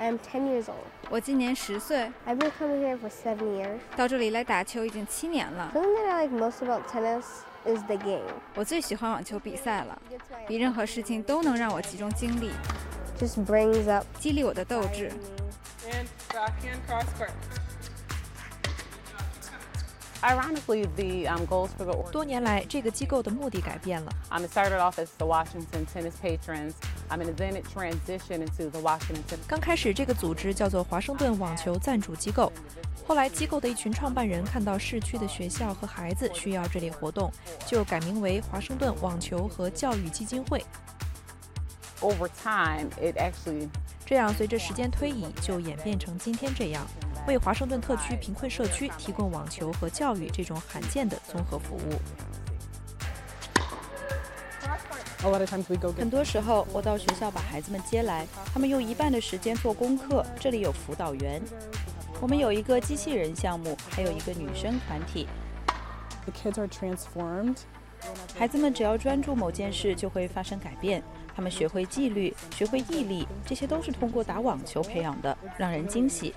I'm 10 years old. 我今年十岁， I've been coming here for seven years. 到这里来打球已经七年了。 The thing that I like most about tennis is the game. 我最喜欢网球比赛了，比任何事情都能让我集中精力， Just brings up 激励我的斗志。 And backhand cross court. Ironically, the um, goals for the 多年来，这个机构的目的改变了。um, it started off as the Washington Tennis Patrons, um, and then it transitioned into the Washington 刚开始，这个组织叫做华盛顿网球赞助机构。后来，机构的一群创办人看到市区的学校和孩子需要这类活动，就改名为华盛顿网球和教育基金会。Over time, it actually 这样，随着时间推移，就演变成今天这样，为华盛顿特区贫困社区提供网球和教育这种罕见的综合服务。a lot of times we go get 很多时候，我到学校把孩子们接来，他们用一半的时间做功课。这里有辅导员，我们有一个机器人项目，还有一个女生团体。The kids are transformed. 孩子们只要专注某件事就会发生改变。他们学会纪律学会毅力这些都是通过打网球培养的让人惊喜。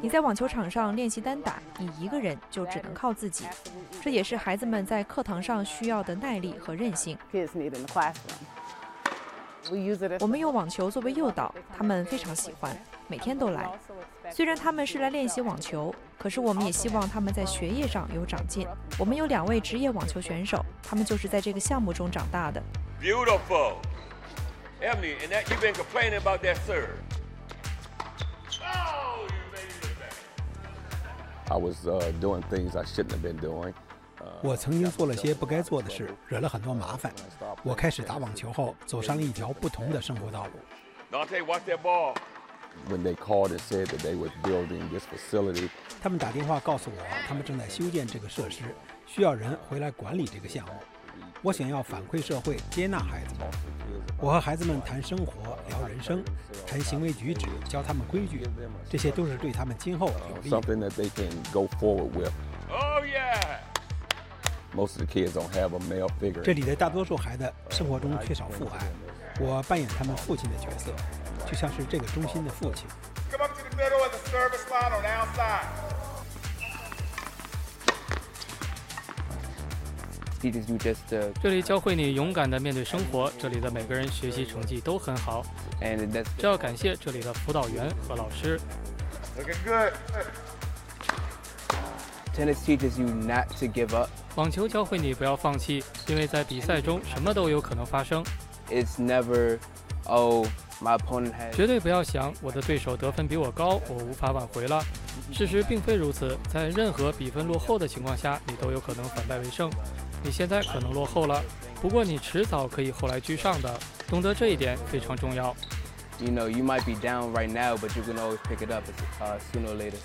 你在网球场上练习单打你一个人就只能靠自己。这也是孩子们在课堂上需要的耐力和韧性。我们用网球作为诱导他们非常喜欢每天都来。虽然他们是来练习网球，可是我们也希望他们在学业上有长进。我们有两位职业网球选手，他们就是在这个项目中长大的。Beautiful. Emily, and that you've been complaining about that serve. Oh, you made it look. I was uh, doing things I shouldn't have been doing. 我曾经做了些不该做的事，惹了很多麻烦。我开始打网球后，走上了一条不同的生活道路。When they called and said that they were building this facility, 他们打电话告诉我，他们正在修建这个设施，需要人回来管理这个项目。我想要反馈社会，接纳孩子们。我和孩子们谈生活，聊人生，谈行为举止，教他们规矩，这些都是对他们今后有利的。something that they can go forward with. Oh, yeah. Most of the kids don't have a male figure. 这里的大多数孩子生活中缺少父爱，我扮演他们父亲的角色，就像是这个中心的父亲。这里教会你勇敢的面对生活这里的每个人学习成绩都很好。这要感谢这里的辅导员和老师。Good 网球教会你不要放弃因为在比赛中什么都有可能发生。It's never oh 绝对不要想我的对手得分比我高，我无法挽回了。事实并非如此，在任何比分落后的情况下，你都有可能反败为胜。你现在可能落后了，不过你迟早可以后来居上的。懂得这一点非常重要。you know you might be down right now, but you can always pick it up uh, sooner or later.